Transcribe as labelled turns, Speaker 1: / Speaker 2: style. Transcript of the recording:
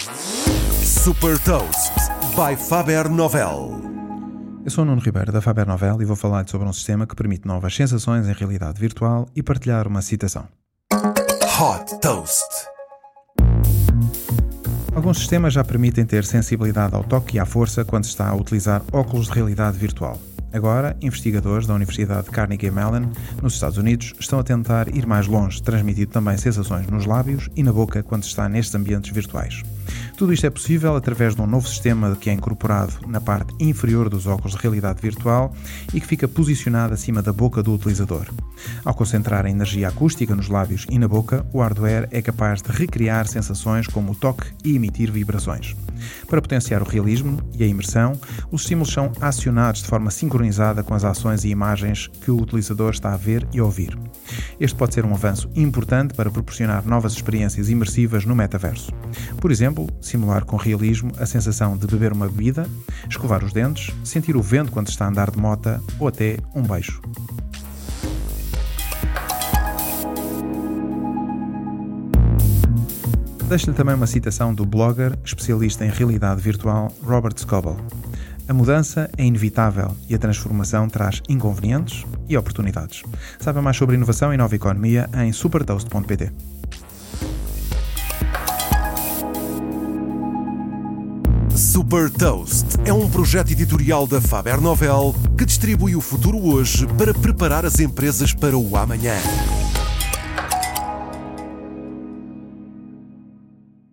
Speaker 1: Super Toast by Faber Novel.
Speaker 2: Eu sou o Nuno Ribeiro da Faber Novel e vou falar sobre um sistema que permite novas sensações em realidade virtual e partilhar uma citação.
Speaker 1: Hot Toast.
Speaker 2: Alguns sistemas já permitem ter sensibilidade ao toque e à força quando se está a utilizar óculos de realidade virtual. Agora, investigadores da Universidade Carnegie Mellon, nos Estados Unidos, estão a tentar ir mais longe, transmitindo também sensações nos lábios e na boca quando se está nestes ambientes virtuais. Tudo isto é possível através de um novo sistema que é incorporado na parte inferior dos óculos de realidade virtual e que fica posicionado acima da boca do utilizador. Ao concentrar a energia acústica nos lábios e na boca, o hardware é capaz de recriar sensações como o toque e emitir vibrações. Para potenciar o realismo e a imersão, os estímulos são acionados de forma sincronizada com as ações e imagens que o utilizador está a ver e ouvir. Este pode ser um avanço importante para proporcionar novas experiências imersivas no metaverso. Por exemplo, simular com realismo a sensação de beber uma bebida, escovar os dentes, sentir o vento quando está a andar de mota ou até um beijo. Deixo-lhe também uma citação do blogger, especialista em realidade virtual, Robert Scoble. A mudança é inevitável e a transformação traz inconvenientes e oportunidades. Saiba mais sobre inovação e nova economia em supertoast.pt.
Speaker 1: Super Toast é um projeto editorial da Faber Novel que distribui o futuro hoje para preparar as empresas para o amanhã.